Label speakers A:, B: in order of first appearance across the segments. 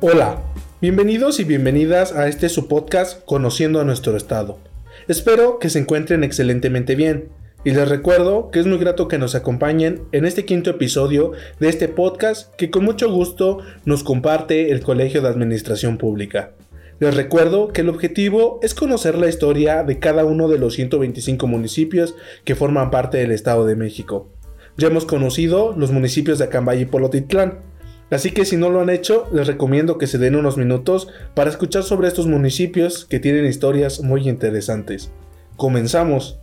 A: Hola, bienvenidos y bienvenidas a este su podcast Conociendo a nuestro estado. Espero que se encuentren excelentemente bien y les recuerdo que es muy grato que nos acompañen en este quinto episodio de este podcast que con mucho gusto nos comparte el Colegio de Administración Pública. Les recuerdo que el objetivo es conocer la historia de cada uno de los 125 municipios que forman parte del Estado de México. Ya hemos conocido los municipios de Acambay y Polotitlán, así que si no lo han hecho, les recomiendo que se den unos minutos para escuchar sobre estos municipios que tienen historias muy interesantes. Comenzamos.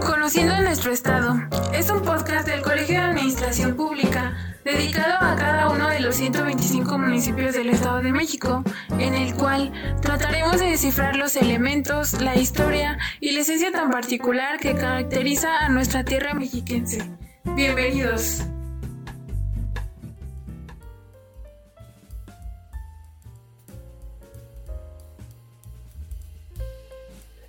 B: Conociendo a nuestro Estado es un podcast del Colegio de Administración Pública dedicado a cada uno de los 125 municipios del Estado de México, en el cual trataremos de descifrar los elementos, la historia y la esencia tan particular que caracteriza a nuestra tierra mexiquense. Bienvenidos.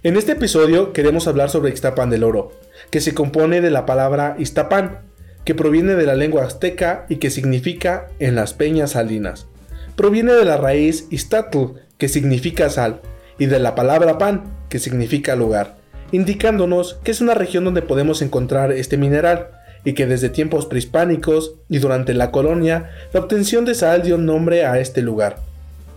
A: En este episodio queremos hablar sobre Ixtapan del Oro, que se compone de la palabra Iztapan, que proviene de la lengua azteca y que significa en las peñas salinas. Proviene de la raíz istatl, que significa sal, y de la palabra pan, que significa lugar, indicándonos que es una región donde podemos encontrar este mineral, y que desde tiempos prehispánicos y durante la colonia, la obtención de sal dio nombre a este lugar.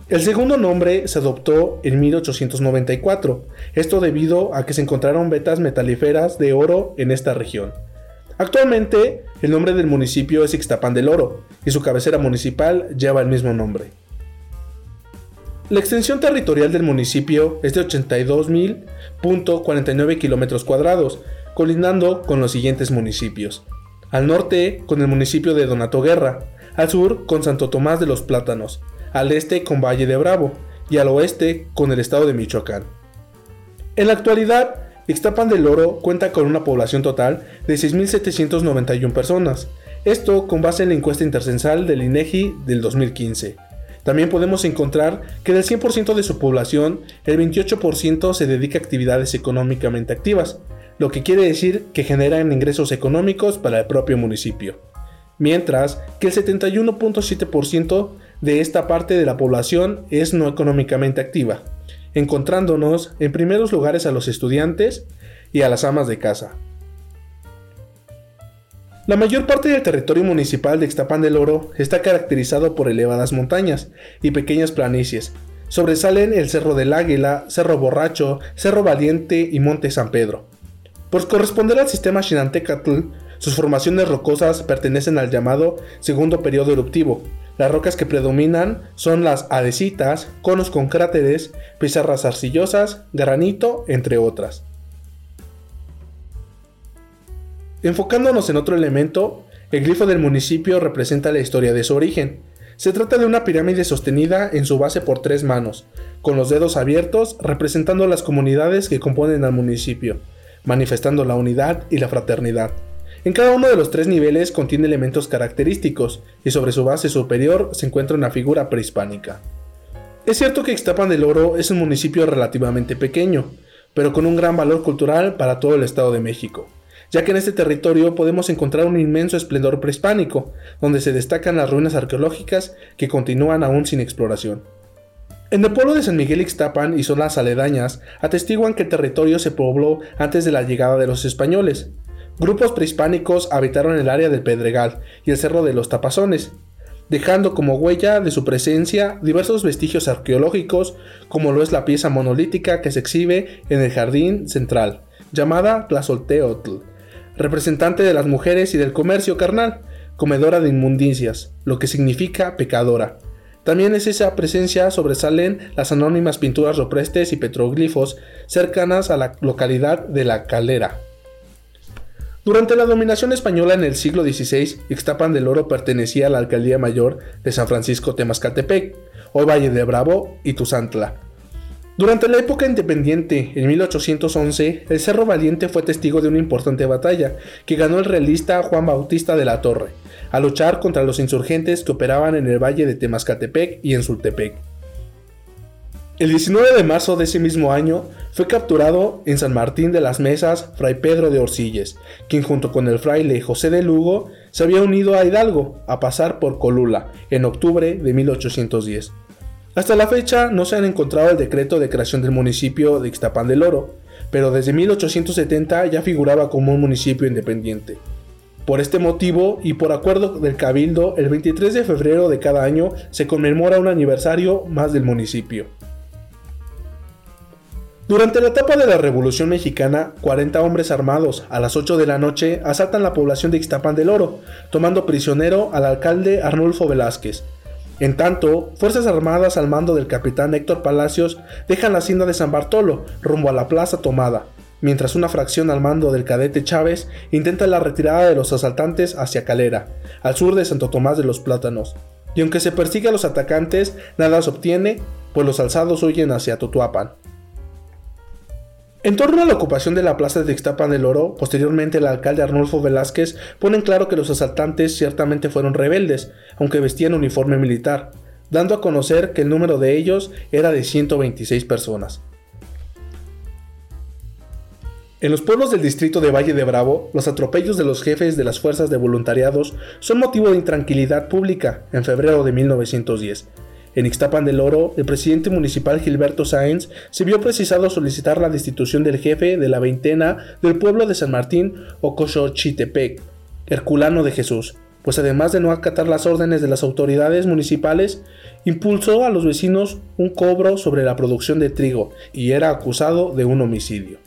A: El segundo nombre se adoptó en 1894, esto debido a que se encontraron vetas metalíferas de oro en esta región. Actualmente, el nombre del municipio es Ixtapan del Oro y su cabecera municipal lleva el mismo nombre. La extensión territorial del municipio es de 82.049 kilómetros cuadrados, colindando con los siguientes municipios. Al norte con el municipio de Donato Guerra, al sur con Santo Tomás de los Plátanos, al este con Valle de Bravo y al oeste con el estado de Michoacán. En la actualidad, Ixtapan del Oro cuenta con una población total de 6.791 personas, esto con base en la encuesta intercensal del INEGI del 2015. También podemos encontrar que del 100% de su población, el 28% se dedica a actividades económicamente activas, lo que quiere decir que generan ingresos económicos para el propio municipio. Mientras que el 71.7% de esta parte de la población es no económicamente activa, encontrándonos en primeros lugares a los estudiantes y a las amas de casa. La mayor parte del territorio municipal de Ixtapan del Oro está caracterizado por elevadas montañas y pequeñas planicies. Sobresalen el Cerro del Águila, Cerro Borracho, Cerro Valiente y Monte San Pedro. Por corresponder al sistema Xinantecatl, sus formaciones rocosas pertenecen al llamado segundo periodo eruptivo, las rocas que predominan son las adesitas, conos con cráteres, pizarras arcillosas, granito, entre otras. Enfocándonos en otro elemento, el glifo del municipio representa la historia de su origen. Se trata de una pirámide sostenida en su base por tres manos, con los dedos abiertos representando las comunidades que componen al municipio, manifestando la unidad y la fraternidad. En cada uno de los tres niveles contiene elementos característicos y sobre su base superior se encuentra una figura prehispánica. Es cierto que Ixtapan del Oro es un municipio relativamente pequeño, pero con un gran valor cultural para todo el Estado de México, ya que en este territorio podemos encontrar un inmenso esplendor prehispánico, donde se destacan las ruinas arqueológicas que continúan aún sin exploración. En el pueblo de San Miguel Ixtapan y zonas aledañas atestiguan que el territorio se pobló antes de la llegada de los españoles, Grupos prehispánicos habitaron el área del Pedregal y el Cerro de los Tapazones, dejando como huella de su presencia diversos vestigios arqueológicos, como lo es la pieza monolítica que se exhibe en el jardín central, llamada Tlazolteotl, representante de las mujeres y del comercio carnal, comedora de inmundicias, lo que significa pecadora. También es esa presencia sobresalen las anónimas pinturas roprestes y petroglifos cercanas a la localidad de La Calera. Durante la dominación española en el siglo XVI, Ixtapan del Oro pertenecía a la alcaldía mayor de San Francisco Temascatepec, o Valle de Bravo y Tuzantla. Durante la época independiente, en 1811, el Cerro Valiente fue testigo de una importante batalla que ganó el realista Juan Bautista de la Torre, a luchar contra los insurgentes que operaban en el valle de Temascatepec y en Sultepec. El 19 de marzo de ese mismo año fue capturado en San Martín de las Mesas Fray Pedro de Orsilles, quien junto con el fraile José de Lugo se había unido a Hidalgo a pasar por Colula en octubre de 1810. Hasta la fecha no se han encontrado el decreto de creación del municipio de Ixtapán del Oro, pero desde 1870 ya figuraba como un municipio independiente. Por este motivo y por acuerdo del Cabildo, el 23 de febrero de cada año se conmemora un aniversario más del municipio. Durante la etapa de la Revolución Mexicana, 40 hombres armados a las 8 de la noche asaltan la población de Ixtapan del Oro, tomando prisionero al alcalde Arnulfo Velázquez. En tanto, Fuerzas Armadas al mando del capitán Héctor Palacios dejan la hacienda de San Bartolo rumbo a la plaza tomada, mientras una fracción al mando del cadete Chávez intenta la retirada de los asaltantes hacia Calera, al sur de Santo Tomás de los Plátanos. Y aunque se persigue a los atacantes, nada se obtiene, pues los alzados huyen hacia Totuapan. En torno a la ocupación de la plaza de Ixtapan del Oro, posteriormente el alcalde Arnulfo Velázquez pone en claro que los asaltantes ciertamente fueron rebeldes, aunque vestían uniforme militar, dando a conocer que el número de ellos era de 126 personas. En los pueblos del distrito de Valle de Bravo, los atropellos de los jefes de las fuerzas de voluntariados son motivo de intranquilidad pública en febrero de 1910, en Ixtapan del Oro, el presidente municipal Gilberto Sáenz se vio precisado solicitar la destitución del jefe de la veintena del pueblo de San Martín Ocochochitepec, Herculano de Jesús, pues además de no acatar las órdenes de las autoridades municipales, impulsó a los vecinos un cobro sobre la producción de trigo y era acusado de un homicidio.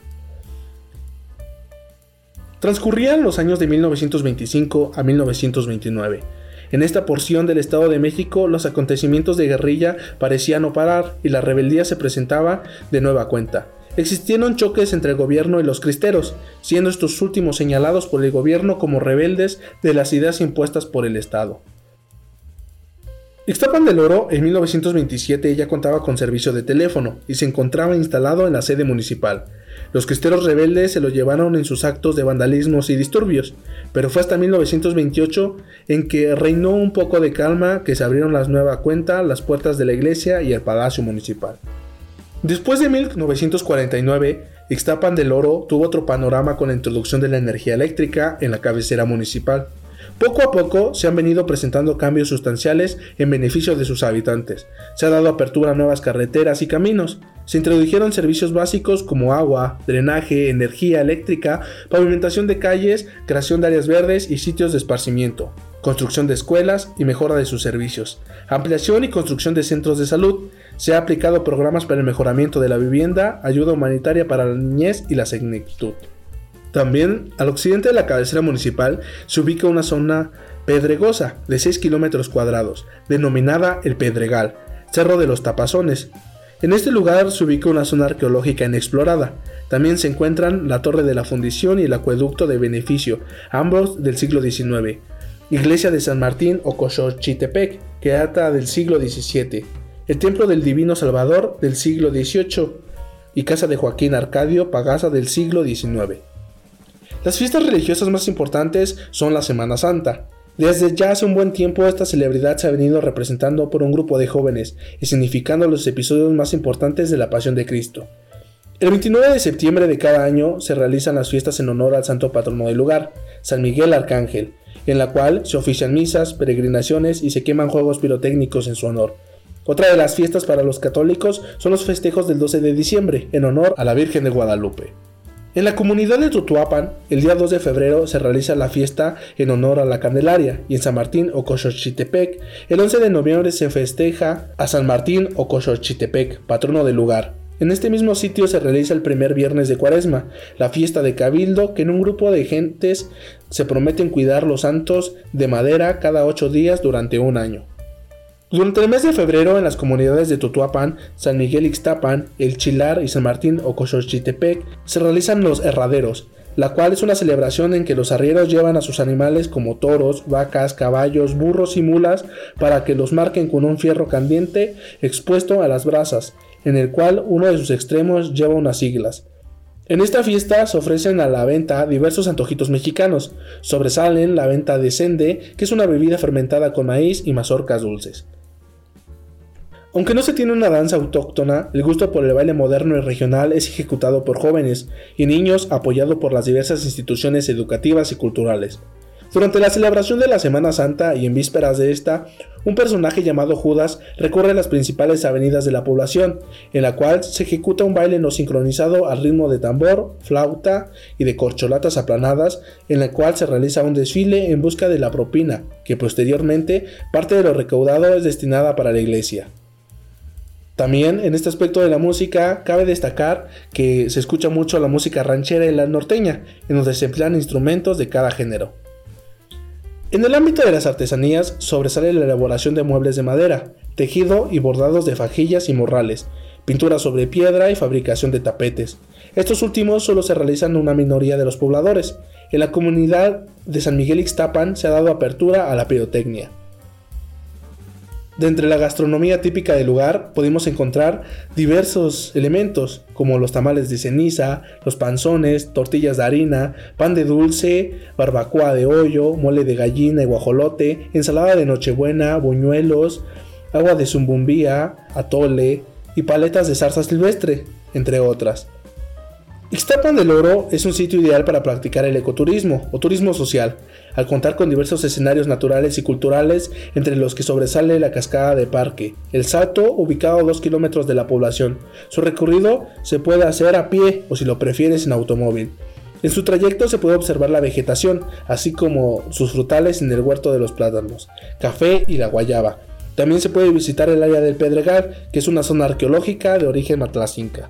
A: Transcurrían los años de 1925 a 1929 en esta porción del Estado de México los acontecimientos de guerrilla parecían no parar y la rebeldía se presentaba de nueva cuenta. Existieron choques entre el gobierno y los cristeros, siendo estos últimos señalados por el gobierno como rebeldes de las ideas impuestas por el Estado. Ixtapan del Oro en 1927 ya contaba con servicio de teléfono y se encontraba instalado en la sede municipal. Los cristeros rebeldes se lo llevaron en sus actos de vandalismos y disturbios, pero fue hasta 1928 en que reinó un poco de calma que se abrieron las nuevas cuentas, las puertas de la iglesia y el palacio municipal. Después de 1949, Ixtapan del Oro tuvo otro panorama con la introducción de la energía eléctrica en la cabecera municipal. Poco a poco se han venido presentando cambios sustanciales en beneficio de sus habitantes. Se ha dado apertura a nuevas carreteras y caminos. Se introdujeron servicios básicos como agua, drenaje, energía eléctrica, pavimentación de calles, creación de áreas verdes y sitios de esparcimiento, construcción de escuelas y mejora de sus servicios, ampliación y construcción de centros de salud. Se ha aplicado programas para el mejoramiento de la vivienda, ayuda humanitaria para la niñez y la senectud. También al occidente de la cabecera municipal se ubica una zona pedregosa de 6 kilómetros cuadrados, denominada el Pedregal, Cerro de los Tapazones. En este lugar se ubica una zona arqueológica inexplorada. También se encuentran la Torre de la Fundición y el Acueducto de Beneficio, ambos del siglo XIX. Iglesia de San Martín o Cochochitepec, que data del siglo XVII. El Templo del Divino Salvador del siglo XVIII. Y Casa de Joaquín Arcadio Pagasa del siglo XIX. Las fiestas religiosas más importantes son la Semana Santa. Desde ya hace un buen tiempo esta celebridad se ha venido representando por un grupo de jóvenes y significando los episodios más importantes de la Pasión de Cristo. El 29 de septiembre de cada año se realizan las fiestas en honor al santo patrono del lugar, San Miguel Arcángel, en la cual se ofician misas, peregrinaciones y se queman juegos pirotécnicos en su honor. Otra de las fiestas para los católicos son los festejos del 12 de diciembre, en honor a la Virgen de Guadalupe. En la comunidad de Tutuapan, el día 2 de febrero se realiza la fiesta en honor a la Candelaria y en San Martín o Cochochitepec, el 11 de noviembre se festeja a San Martín o Cochochitepec, patrono del lugar. En este mismo sitio se realiza el primer viernes de Cuaresma, la fiesta de Cabildo, que en un grupo de gentes se prometen cuidar los santos de madera cada ocho días durante un año. Durante el mes de febrero en las comunidades de Tutuapan, San Miguel Ixtapan, El Chilar y San Martín o Cochochitepec se realizan los herraderos, la cual es una celebración en que los arrieros llevan a sus animales como toros, vacas, caballos, burros y mulas para que los marquen con un fierro caliente expuesto a las brasas, en el cual uno de sus extremos lleva unas siglas. En esta fiesta se ofrecen a la venta diversos antojitos mexicanos. Sobresalen la venta de sende, que es una bebida fermentada con maíz y mazorcas dulces. Aunque no se tiene una danza autóctona, el gusto por el baile moderno y regional es ejecutado por jóvenes y niños apoyado por las diversas instituciones educativas y culturales. Durante la celebración de la Semana Santa y en vísperas de esta, un personaje llamado Judas recorre las principales avenidas de la población, en la cual se ejecuta un baile no sincronizado al ritmo de tambor, flauta y de corcholatas aplanadas, en la cual se realiza un desfile en busca de la propina, que posteriormente parte de lo recaudado es destinada para la iglesia. También en este aspecto de la música cabe destacar que se escucha mucho la música ranchera y la norteña, en donde se emplean instrumentos de cada género. En el ámbito de las artesanías sobresale la elaboración de muebles de madera, tejido y bordados de fajillas y morrales, pintura sobre piedra y fabricación de tapetes. Estos últimos solo se realizan en una minoría de los pobladores. En la comunidad de San Miguel Ixtapan se ha dado apertura a la pirotecnia. De entre la gastronomía típica del lugar podemos encontrar diversos elementos como los tamales de ceniza, los panzones, tortillas de harina, pan de dulce, barbacoa de hoyo, mole de gallina y guajolote, ensalada de nochebuena, buñuelos, agua de zumbumbía, atole y paletas de zarza silvestre, entre otras. Ixtapan del Oro es un sitio ideal para practicar el ecoturismo o turismo social, al contar con diversos escenarios naturales y culturales, entre los que sobresale la cascada de Parque, el Salto, ubicado a 2 kilómetros de la población. Su recorrido se puede hacer a pie o si lo prefieres en automóvil. En su trayecto se puede observar la vegetación, así como sus frutales en el huerto de los plátanos, café y la guayaba. También se puede visitar el área del Pedregal, que es una zona arqueológica de origen matlacinca.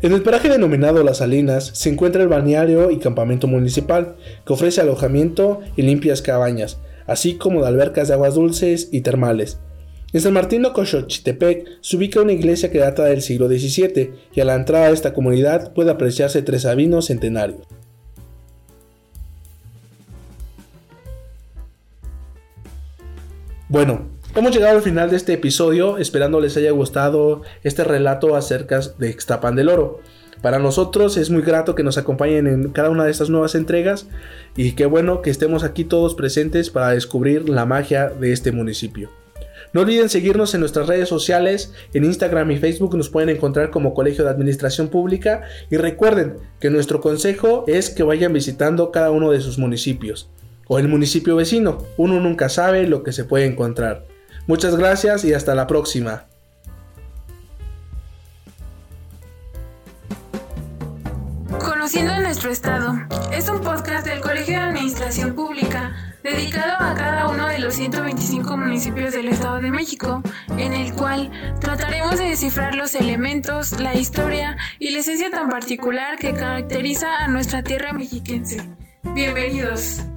A: En el paraje denominado Las Salinas se encuentra el balneario y campamento municipal, que ofrece alojamiento y limpias cabañas, así como de albercas de aguas dulces y termales. En San Martín de Cochochitepec se ubica una iglesia que data del siglo XVII y a la entrada de esta comunidad puede apreciarse tres sabinos centenarios. Bueno, Hemos llegado al final de este episodio, esperando les haya gustado este relato acerca de Extapan del Oro. Para nosotros es muy grato que nos acompañen en cada una de estas nuevas entregas y qué bueno que estemos aquí todos presentes para descubrir la magia de este municipio. No olviden seguirnos en nuestras redes sociales, en Instagram y Facebook nos pueden encontrar como Colegio de Administración Pública y recuerden que nuestro consejo es que vayan visitando cada uno de sus municipios o el municipio vecino. Uno nunca sabe lo que se puede encontrar. Muchas gracias y hasta la próxima.
B: Conociendo nuestro estado es un podcast del Colegio de Administración Pública dedicado a cada uno de los 125 municipios del Estado de México, en el cual trataremos de descifrar los elementos, la historia y la esencia tan particular que caracteriza a nuestra tierra mexiquense. Bienvenidos.